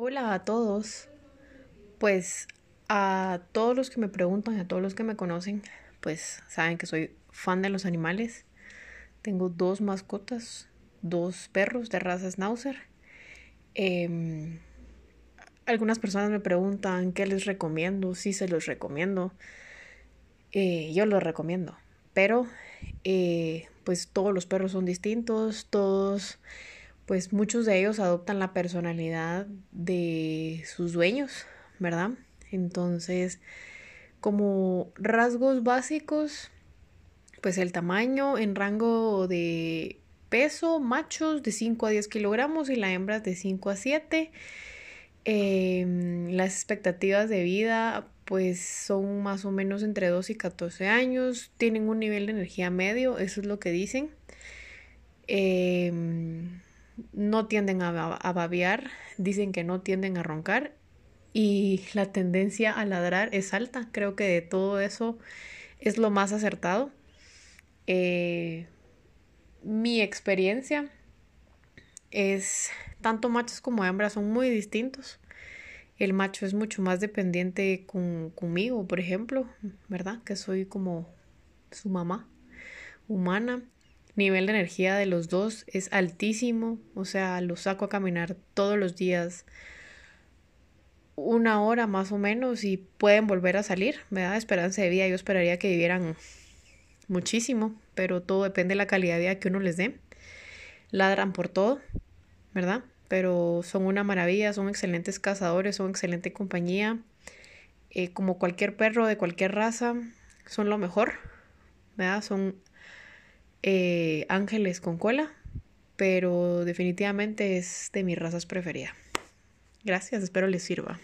Hola a todos. Pues a todos los que me preguntan, a todos los que me conocen, pues saben que soy fan de los animales. Tengo dos mascotas, dos perros de raza Schnauzer. Em, algunas personas me preguntan qué les recomiendo, sí se los recomiendo. Eh, yo los recomiendo, pero eh, pues todos los perros son distintos, todos pues muchos de ellos adoptan la personalidad de sus dueños, ¿verdad? Entonces, como rasgos básicos, pues el tamaño en rango de peso, machos de 5 a 10 kilogramos y la hembra de 5 a 7. Em, las expectativas de vida pues son más o menos entre 2 y 14 años, tienen un nivel de energía medio, eso es lo que dicen. Eh, no tienden a, babear, dicen que no tienden a roncar y la tendencia a ladrar es alta. Creo que de todo eso es lo más acertado. Eh, mi experiencia es tanto machos como hembras son muy distintos. El macho es mucho más dependiente con, conmigo, por ejemplo, ¿verdad? Que soy como su mamá humana nivel de energía de los dos es altísimo, o sea, los saco a caminar todos los días una hora más o menos y pueden volver a salir, me da esperanza de vida, yo esperaría que vivieran muchísimo, pero todo depende de la calidad de vida que uno les dé. Ladran por todo, ¿verdad? Pero son una maravilla, son excelentes cazadores, son excelente compañía. Eh, como cualquier perro de cualquier raza, son lo mejor, ¿verdad? Son eh, ángeles con cola, pero definitivamente es de mis razas preferidas. Gracias, espero les sirva.